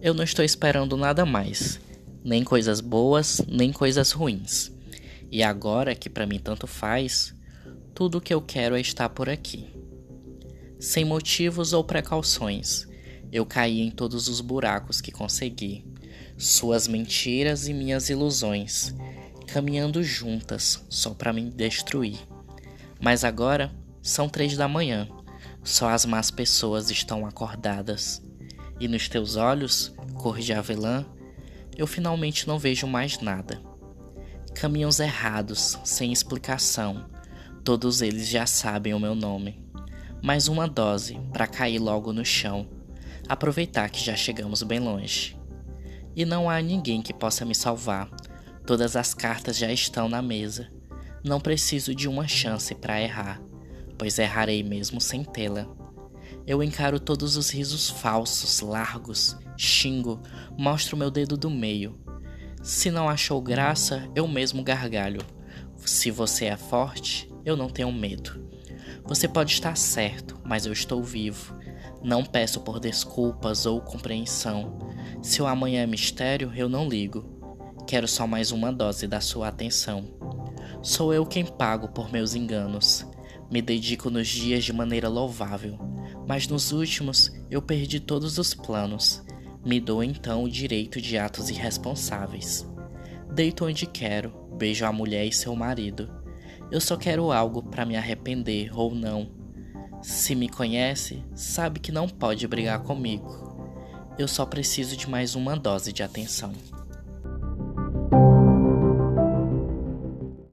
Eu não estou esperando nada mais, nem coisas boas, nem coisas ruins. E agora que para mim tanto faz, tudo o que eu quero é estar por aqui. Sem motivos ou precauções, eu caí em todos os buracos que consegui, suas mentiras e minhas ilusões, caminhando juntas só para me destruir. Mas agora são três da manhã, só as más pessoas estão acordadas. E nos teus olhos, cor de avelã, eu finalmente não vejo mais nada. Caminhos errados, sem explicação, todos eles já sabem o meu nome. Mais uma dose para cair logo no chão, aproveitar que já chegamos bem longe. E não há ninguém que possa me salvar, todas as cartas já estão na mesa. Não preciso de uma chance para errar, pois errarei mesmo sem tê-la. Eu encaro todos os risos falsos, largos, xingo, mostro meu dedo do meio. Se não achou graça, eu mesmo gargalho. Se você é forte, eu não tenho medo. Você pode estar certo, mas eu estou vivo. Não peço por desculpas ou compreensão. Se o amanhã é mistério, eu não ligo. Quero só mais uma dose da sua atenção. Sou eu quem pago por meus enganos. Me dedico nos dias de maneira louvável mas nos últimos eu perdi todos os planos. Me dou então o direito de atos irresponsáveis. Deito onde quero, beijo a mulher e seu marido. Eu só quero algo para me arrepender ou não. Se me conhece, sabe que não pode brigar comigo. Eu só preciso de mais uma dose de atenção.